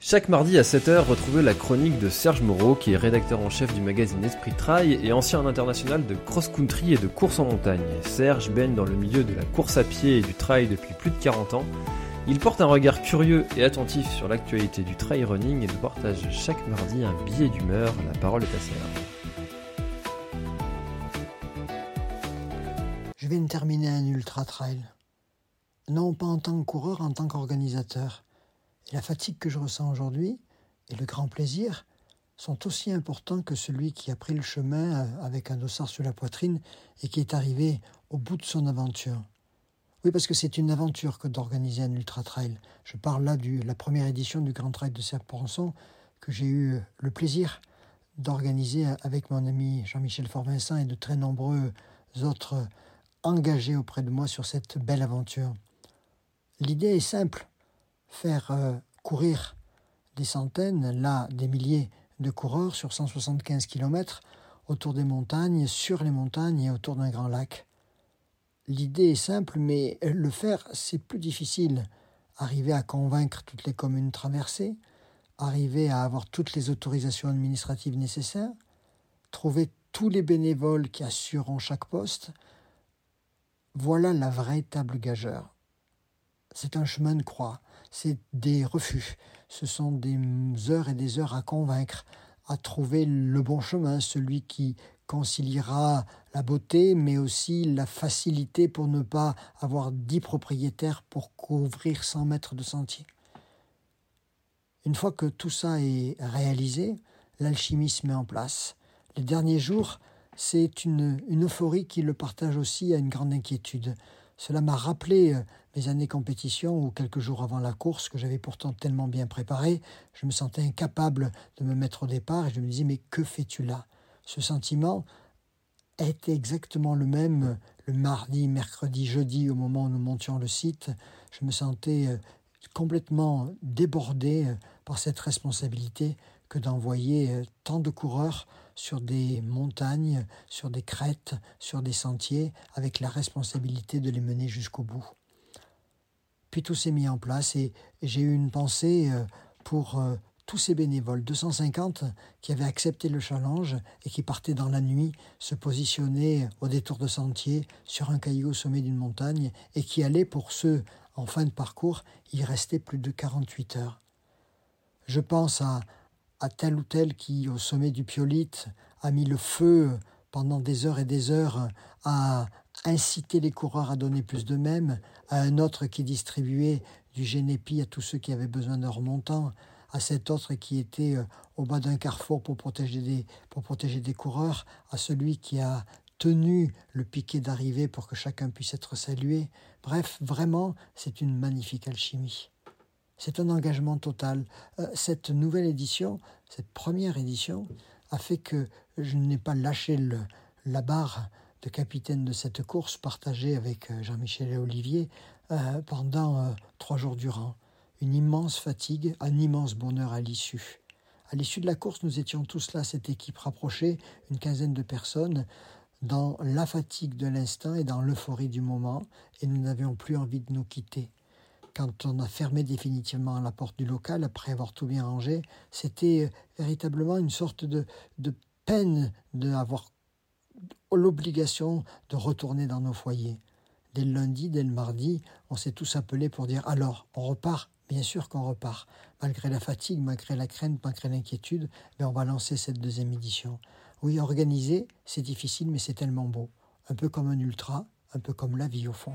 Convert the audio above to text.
Chaque mardi à 7h, retrouvez la chronique de Serge Moreau, qui est rédacteur en chef du magazine Esprit Trail et ancien international de cross-country et de course en montagne. Serge baigne dans le milieu de la course à pied et du trail depuis plus de 40 ans. Il porte un regard curieux et attentif sur l'actualité du trail running et nous partage chaque mardi un billet d'humeur. La parole est à Serge. Je viens de terminer un ultra trail. Non pas en tant que coureur, en tant qu'organisateur. La fatigue que je ressens aujourd'hui et le grand plaisir sont aussi importants que celui qui a pris le chemin euh, avec un dossard sur la poitrine et qui est arrivé au bout de son aventure. Oui, parce que c'est une aventure que d'organiser un ultra trail. Je parle là de la première édition du Grand Trail de Serponçon que j'ai eu euh, le plaisir d'organiser avec mon ami Jean-Michel Forvincent et de très nombreux autres euh, engagés auprès de moi sur cette belle aventure. L'idée est simple faire euh, courir des centaines, là des milliers de coureurs sur 175 km autour des montagnes, sur les montagnes et autour d'un grand lac. L'idée est simple, mais le faire, c'est plus difficile. Arriver à convaincre toutes les communes traversées, arriver à avoir toutes les autorisations administratives nécessaires, trouver tous les bénévoles qui assureront chaque poste, voilà la véritable gageure. C'est un chemin de croix c'est des refus. Ce sont des heures et des heures à convaincre, à trouver le bon chemin, celui qui conciliera la beauté, mais aussi la facilité pour ne pas avoir dix propriétaires pour couvrir 100 mètres de sentier. Une fois que tout ça est réalisé, l'alchimie se met en place. Les derniers jours, c'est une, une euphorie qui le partage aussi à une grande inquiétude. Cela m'a rappelé euh, mes années compétition où quelques jours avant la course, que j'avais pourtant tellement bien préparée, je me sentais incapable de me mettre au départ et je me disais mais que fais-tu là? Ce sentiment était exactement le même euh, le mardi, mercredi, jeudi au moment où nous montions le site. Je me sentais euh, complètement débordé par cette responsabilité que d'envoyer tant de coureurs sur des montagnes, sur des crêtes, sur des sentiers, avec la responsabilité de les mener jusqu'au bout. Puis tout s'est mis en place et j'ai eu une pensée euh, pour euh, tous ces bénévoles, 250 qui avaient accepté le challenge et qui partaient dans la nuit se positionner au détour de sentier sur un caillou au sommet d'une montagne et qui allaient pour ceux en fin de parcours y rester plus de 48 heures. Je pense à, tel ou tel qui, au sommet du Piolite, a mis le feu pendant des heures et des heures à inciter les coureurs à donner plus d'eux-mêmes, à un autre qui distribuait du génépi à tous ceux qui avaient besoin d'un remontant, à cet autre qui était euh, au bas d'un carrefour pour protéger des coureurs, à celui qui a tenu le piquet d'arrivée pour que chacun puisse être salué. Bref, vraiment, c'est une magnifique alchimie. C'est un engagement total. Euh, cette nouvelle édition, cette première édition, a fait que je n'ai pas lâché la barre de capitaine de cette course partagée avec euh, Jean-Michel et Olivier euh, pendant trois jours durant. Une immense fatigue, un immense bonheur à l'issue. À l'issue de la course, nous étions tous là, cette équipe rapprochée, une quinzaine de personnes, dans la fatigue de l'instant et dans l'euphorie du moment, et nous n'avions plus envie de nous quitter quand on a fermé définitivement la porte du local, après avoir tout bien rangé, c'était euh, véritablement une sorte de, de peine d'avoir l'obligation de retourner dans nos foyers. Dès le lundi, dès le mardi, on s'est tous appelés pour dire alors, on repart? Bien sûr qu'on repart. Malgré la fatigue, malgré la crainte, malgré l'inquiétude, mais on va lancer cette deuxième édition. Oui, organiser, c'est difficile, mais c'est tellement beau. Un peu comme un ultra, un peu comme la vie au fond.